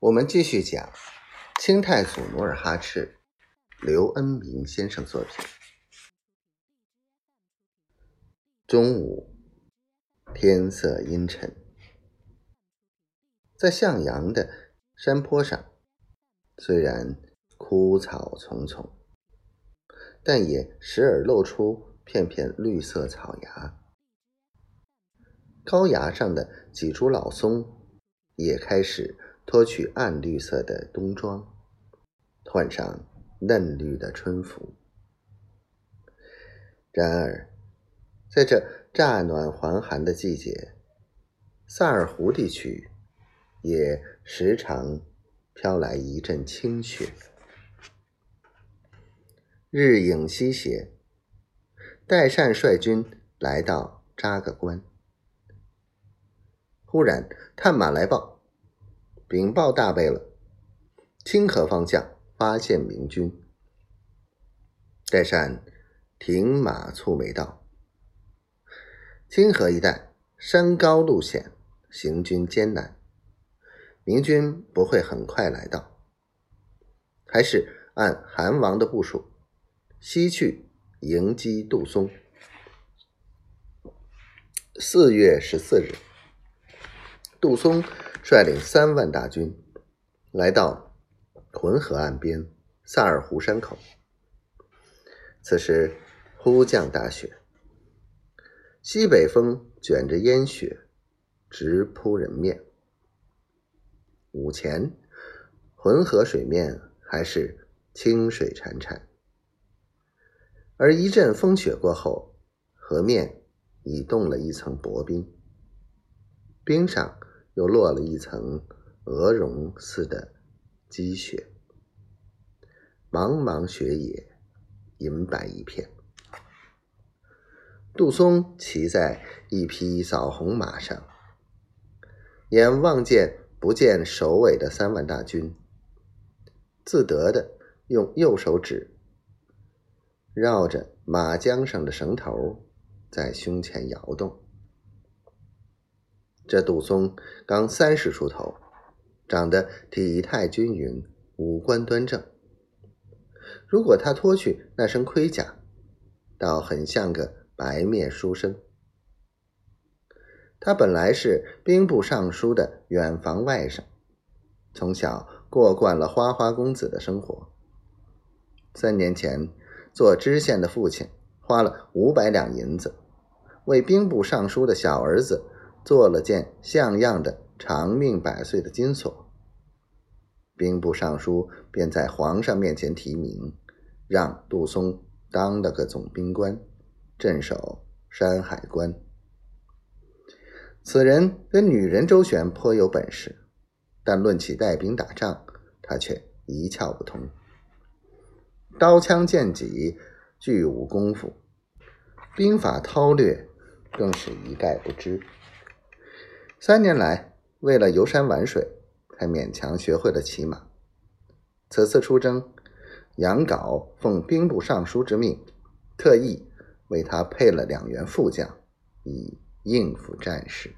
我们继续讲清太祖努尔哈赤，刘恩明先生作品。中午，天色阴沉，在向阳的山坡上，虽然枯草丛丛，但也时而露出片片绿色草芽。高崖上的几株老松也开始。脱去暗绿色的冬装，换上嫩绿的春服。然而，在这乍暖还寒的季节，萨尔湖地区也时常飘来一阵清雪。日影西斜，代善率军来到扎个关，忽然探马来报。禀报大贝勒，清河方向发现明军。代善停马蹙眉道：“清河一带山高路险，行军艰难，明军不会很快来到，还是按韩王的部署，西去迎击杜松。”四月十四日，杜松。率领三万大军来到浑河岸边萨尔湖山口。此时忽降大雪，西北风卷着烟雪直扑人面。午前，浑河水面还是清水潺潺，而一阵风雪过后，河面已冻了一层薄冰，冰上。又落了一层鹅绒似的积雪，茫茫雪野，银白一片。杜松骑在一匹枣红马上，眼望见不见首尾的三万大军，自得的用右手指绕着马缰上的绳头，在胸前摇动。这杜松刚三十出头，长得体态均匀，五官端正。如果他脱去那身盔甲，倒很像个白面书生。他本来是兵部尚书的远房外甥，从小过惯了花花公子的生活。三年前，做知县的父亲花了五百两银子，为兵部尚书的小儿子。做了件像样的长命百岁的金锁，兵部尚书便在皇上面前提名，让杜松当了个总兵官，镇守山海关。此人跟女人周旋颇有本事，但论起带兵打仗，他却一窍不通。刀枪剑戟俱无功夫，兵法韬略更是一概不知。三年来，为了游山玩水，才勉强学会了骑马。此次出征，杨镐奉兵部尚书之命，特意为他配了两员副将，以应付战事。